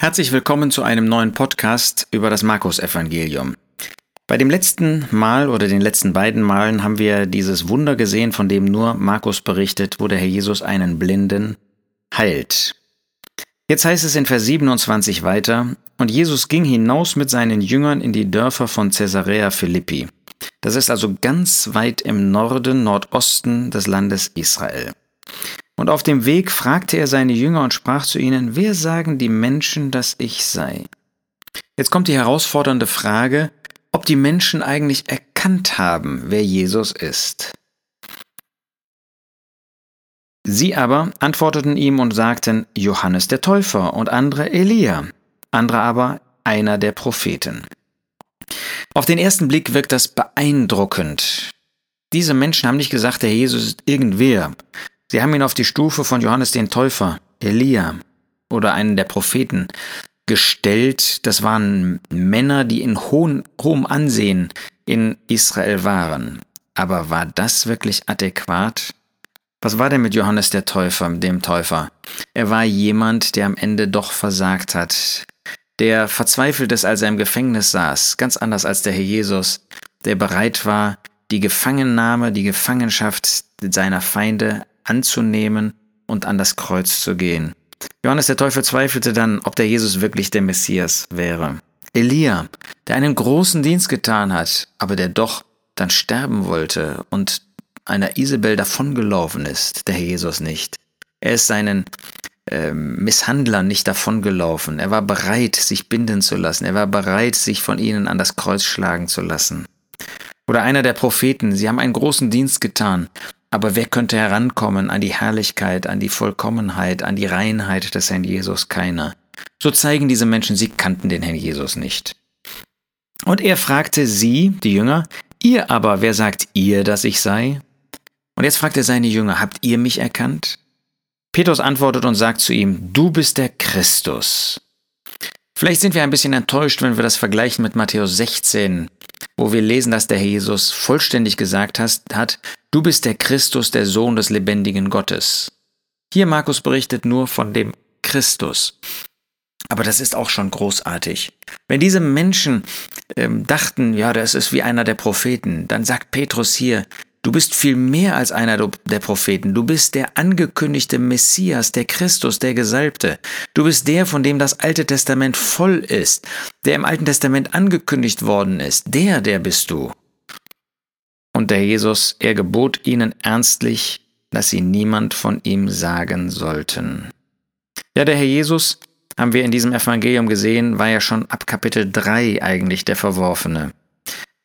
Herzlich willkommen zu einem neuen Podcast über das Markus-Evangelium. Bei dem letzten Mal oder den letzten beiden Malen haben wir dieses Wunder gesehen, von dem nur Markus berichtet, wo der Herr Jesus einen Blinden heilt. Jetzt heißt es in Vers 27 weiter, und Jesus ging hinaus mit seinen Jüngern in die Dörfer von Caesarea Philippi. Das ist also ganz weit im Norden, Nordosten des Landes Israel. Und auf dem Weg fragte er seine Jünger und sprach zu ihnen, wer sagen die Menschen, dass ich sei? Jetzt kommt die herausfordernde Frage, ob die Menschen eigentlich erkannt haben, wer Jesus ist. Sie aber antworteten ihm und sagten Johannes der Täufer und andere Elia, andere aber einer der Propheten. Auf den ersten Blick wirkt das beeindruckend. Diese Menschen haben nicht gesagt, der Jesus ist irgendwer. Sie haben ihn auf die Stufe von Johannes den Täufer, Elia oder einen der Propheten gestellt. Das waren Männer, die in hohem, hohem Ansehen in Israel waren. Aber war das wirklich adäquat? Was war denn mit Johannes der Täufer, dem Täufer? Er war jemand, der am Ende doch versagt hat, der verzweifelt ist, als er im Gefängnis saß, ganz anders als der Herr Jesus, der bereit war, die Gefangennahme, die Gefangenschaft seiner Feinde anzunehmen und an das Kreuz zu gehen. Johannes der Täufer zweifelte dann, ob der Jesus wirklich der Messias wäre. Elia, der einen großen Dienst getan hat, aber der doch dann sterben wollte und einer Isabel davongelaufen ist, der Herr Jesus nicht. Er ist seinen äh, Misshandlern nicht davongelaufen. Er war bereit, sich binden zu lassen. Er war bereit, sich von ihnen an das Kreuz schlagen zu lassen. Oder einer der Propheten, sie haben einen großen Dienst getan, aber wer könnte herankommen an die Herrlichkeit, an die Vollkommenheit, an die Reinheit des Herrn Jesus? Keiner. So zeigen diese Menschen, sie kannten den Herrn Jesus nicht. Und er fragte sie, die Jünger, ihr aber, wer sagt ihr, dass ich sei? Und jetzt fragt er seine Jünger, habt ihr mich erkannt? Petrus antwortet und sagt zu ihm, du bist der Christus. Vielleicht sind wir ein bisschen enttäuscht, wenn wir das vergleichen mit Matthäus 16, wo wir lesen, dass der Herr Jesus vollständig gesagt hat, du bist der Christus, der Sohn des lebendigen Gottes. Hier Markus berichtet nur von dem Christus. Aber das ist auch schon großartig. Wenn diese Menschen ähm, dachten, ja, das ist wie einer der Propheten, dann sagt Petrus hier, Du bist viel mehr als einer der Propheten. Du bist der angekündigte Messias, der Christus, der Gesalbte. Du bist der, von dem das Alte Testament voll ist, der im Alten Testament angekündigt worden ist. Der, der bist du. Und der Jesus, er gebot ihnen ernstlich, dass sie niemand von ihm sagen sollten. Ja, der Herr Jesus, haben wir in diesem Evangelium gesehen, war ja schon ab Kapitel 3 eigentlich der Verworfene.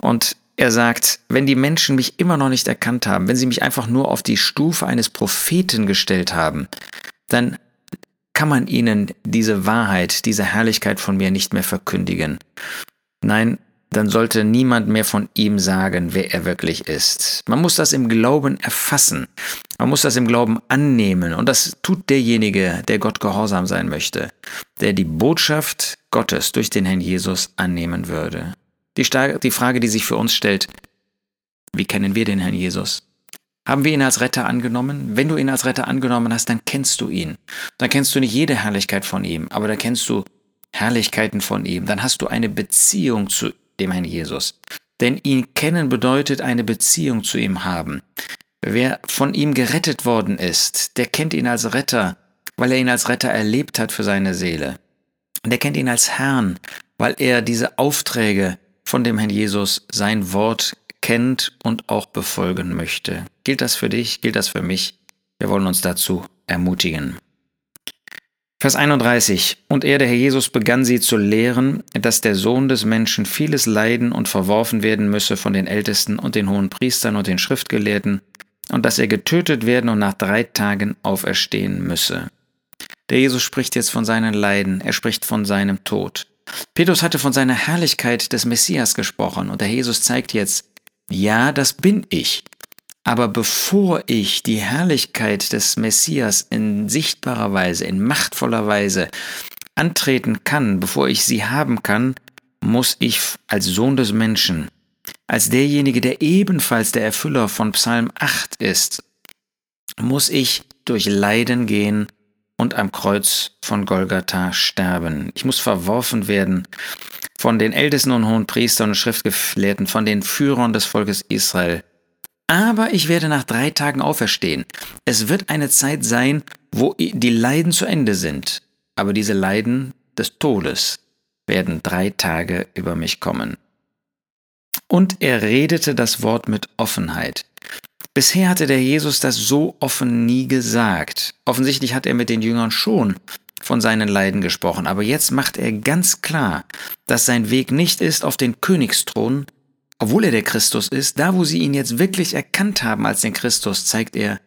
Und er sagt, wenn die Menschen mich immer noch nicht erkannt haben, wenn sie mich einfach nur auf die Stufe eines Propheten gestellt haben, dann kann man ihnen diese Wahrheit, diese Herrlichkeit von mir nicht mehr verkündigen. Nein, dann sollte niemand mehr von ihm sagen, wer er wirklich ist. Man muss das im Glauben erfassen. Man muss das im Glauben annehmen. Und das tut derjenige, der Gott gehorsam sein möchte, der die Botschaft Gottes durch den Herrn Jesus annehmen würde. Die, die Frage, die sich für uns stellt, wie kennen wir den Herrn Jesus? Haben wir ihn als Retter angenommen? Wenn du ihn als Retter angenommen hast, dann kennst du ihn. Dann kennst du nicht jede Herrlichkeit von ihm, aber da kennst du Herrlichkeiten von ihm. Dann hast du eine Beziehung zu dem Herrn Jesus. Denn ihn kennen bedeutet eine Beziehung zu ihm haben. Wer von ihm gerettet worden ist, der kennt ihn als Retter, weil er ihn als Retter erlebt hat für seine Seele. Der kennt ihn als Herrn, weil er diese Aufträge von dem Herrn Jesus sein Wort kennt und auch befolgen möchte. Gilt das für dich? Gilt das für mich? Wir wollen uns dazu ermutigen. Vers 31. Und er, der Herr Jesus, begann sie zu lehren, dass der Sohn des Menschen vieles leiden und verworfen werden müsse von den Ältesten und den hohen Priestern und den Schriftgelehrten, und dass er getötet werden und nach drei Tagen auferstehen müsse. Der Jesus spricht jetzt von seinen Leiden, er spricht von seinem Tod. Petrus hatte von seiner Herrlichkeit des Messias gesprochen und der Jesus zeigt jetzt, ja, das bin ich. Aber bevor ich die Herrlichkeit des Messias in sichtbarer Weise, in machtvoller Weise antreten kann, bevor ich sie haben kann, muss ich als Sohn des Menschen, als derjenige, der ebenfalls der Erfüller von Psalm 8 ist, muss ich durch Leiden gehen und am Kreuz von Golgatha sterben. Ich muss verworfen werden von den Ältesten und hohen Priestern und Schriftgelehrten, von den Führern des Volkes Israel. Aber ich werde nach drei Tagen auferstehen. Es wird eine Zeit sein, wo die Leiden zu Ende sind. Aber diese Leiden des Todes werden drei Tage über mich kommen. Und er redete das Wort mit Offenheit. Bisher hatte der Jesus das so offen nie gesagt. Offensichtlich hat er mit den Jüngern schon von seinen Leiden gesprochen, aber jetzt macht er ganz klar, dass sein Weg nicht ist auf den Königsthron, obwohl er der Christus ist, da wo sie ihn jetzt wirklich erkannt haben als den Christus, zeigt er,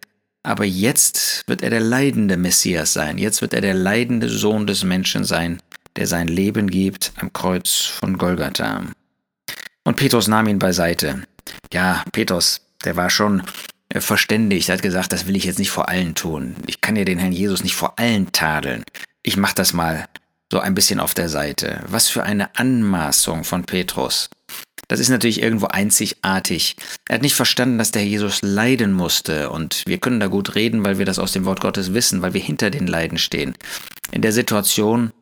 aber jetzt wird er der leidende Messias sein, jetzt wird er der leidende Sohn des Menschen sein, der sein Leben gibt am Kreuz von Golgatha. Und Petrus nahm ihn beiseite. Ja, Petrus, der war schon äh, verständigt, hat gesagt, das will ich jetzt nicht vor allen tun. Ich kann ja den Herrn Jesus nicht vor allen tadeln. Ich mach das mal so ein bisschen auf der Seite. Was für eine Anmaßung von Petrus. Das ist natürlich irgendwo einzigartig. Er hat nicht verstanden, dass der Herr Jesus leiden musste. Und wir können da gut reden, weil wir das aus dem Wort Gottes wissen, weil wir hinter den Leiden stehen. In der Situation,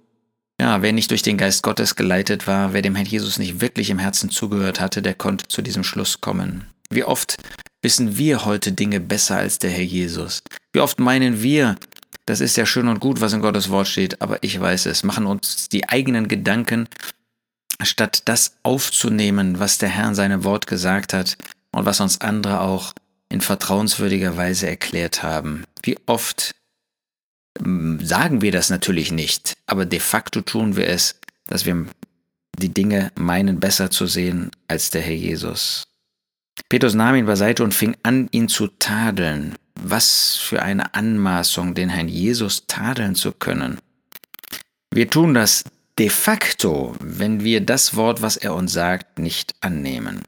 ja, wer nicht durch den Geist Gottes geleitet war, wer dem Herrn Jesus nicht wirklich im Herzen zugehört hatte, der konnte zu diesem Schluss kommen. Wie oft wissen wir heute Dinge besser als der Herr Jesus? Wie oft meinen wir, das ist ja schön und gut, was in Gottes Wort steht, aber ich weiß es, machen uns die eigenen Gedanken, statt das aufzunehmen, was der Herr in seinem Wort gesagt hat und was uns andere auch in vertrauenswürdiger Weise erklärt haben. Wie oft hm, sagen wir das natürlich nicht, aber de facto tun wir es, dass wir die Dinge meinen besser zu sehen als der Herr Jesus. Petrus nahm ihn beiseite und fing an, ihn zu tadeln. Was für eine Anmaßung, den Herrn Jesus tadeln zu können. Wir tun das de facto, wenn wir das Wort, was er uns sagt, nicht annehmen.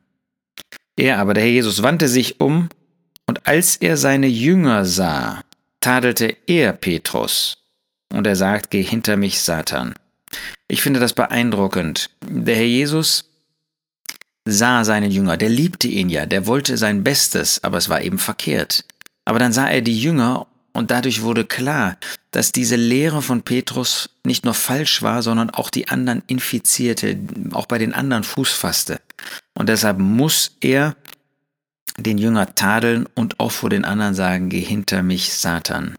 Er aber, der Herr Jesus, wandte sich um, und als er seine Jünger sah, tadelte er Petrus, und er sagt, geh hinter mich, Satan. Ich finde das beeindruckend. Der Herr Jesus sah seinen Jünger, der liebte ihn ja, der wollte sein Bestes, aber es war eben verkehrt. Aber dann sah er die Jünger und dadurch wurde klar, dass diese Lehre von Petrus nicht nur falsch war, sondern auch die anderen infizierte, auch bei den anderen Fuß fasste. Und deshalb muss er den Jünger tadeln und auch vor den anderen sagen, geh hinter mich, Satan.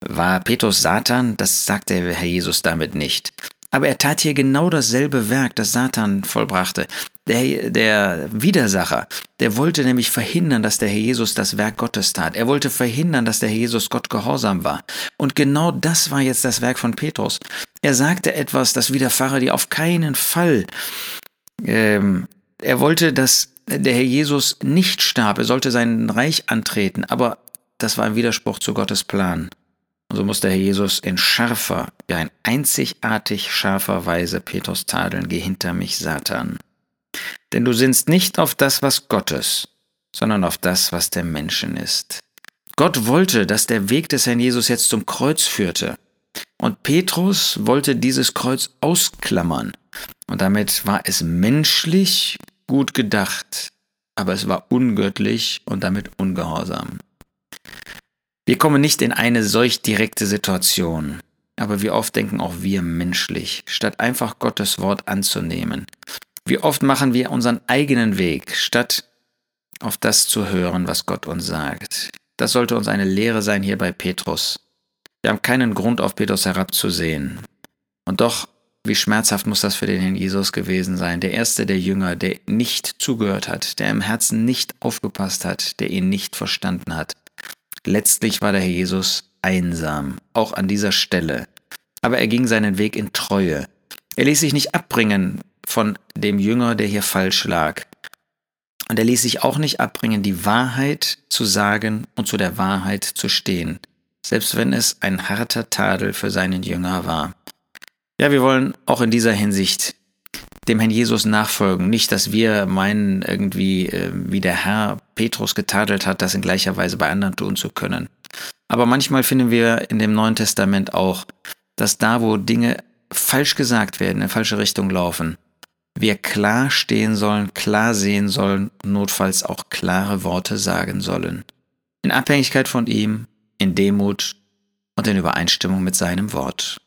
War Petrus Satan? Das sagt der Herr Jesus damit nicht. Aber er tat hier genau dasselbe Werk, das Satan vollbrachte. Der, der Widersacher, der wollte nämlich verhindern, dass der Herr Jesus das Werk Gottes tat. Er wollte verhindern, dass der Herr Jesus Gott gehorsam war. Und genau das war jetzt das Werk von Petrus. Er sagte etwas, das widerfahre dir auf keinen Fall. Ähm, er wollte, dass der Herr Jesus nicht starb. Er sollte sein Reich antreten. Aber das war ein Widerspruch zu Gottes Plan. Und so muss der Herr Jesus in scharfer, ja in einzigartig scharfer Weise Petrus tadeln, geh hinter mich, Satan. Denn du sinnst nicht auf das, was Gottes, sondern auf das, was der Menschen ist. Gott wollte, dass der Weg des Herrn Jesus jetzt zum Kreuz führte. Und Petrus wollte dieses Kreuz ausklammern. Und damit war es menschlich gut gedacht, aber es war ungöttlich und damit ungehorsam. Wir kommen nicht in eine solch direkte Situation, aber wie oft denken auch wir menschlich, statt einfach Gottes Wort anzunehmen. Wie oft machen wir unseren eigenen Weg, statt auf das zu hören, was Gott uns sagt. Das sollte uns eine Lehre sein hier bei Petrus. Wir haben keinen Grund, auf Petrus herabzusehen. Und doch, wie schmerzhaft muss das für den Herrn Jesus gewesen sein, der erste der Jünger, der nicht zugehört hat, der im Herzen nicht aufgepasst hat, der ihn nicht verstanden hat. Letztlich war der Herr Jesus einsam, auch an dieser Stelle. Aber er ging seinen Weg in Treue. Er ließ sich nicht abbringen von dem Jünger, der hier falsch lag. Und er ließ sich auch nicht abbringen, die Wahrheit zu sagen und zu der Wahrheit zu stehen, selbst wenn es ein harter Tadel für seinen Jünger war. Ja, wir wollen auch in dieser Hinsicht dem Herrn Jesus nachfolgen. Nicht, dass wir meinen, irgendwie, äh, wie der Herr Petrus getadelt hat, das in gleicher Weise bei anderen tun zu können. Aber manchmal finden wir in dem Neuen Testament auch, dass da, wo Dinge falsch gesagt werden, in falsche Richtung laufen, wir klar stehen sollen, klar sehen sollen, notfalls auch klare Worte sagen sollen. In Abhängigkeit von ihm, in Demut und in Übereinstimmung mit seinem Wort.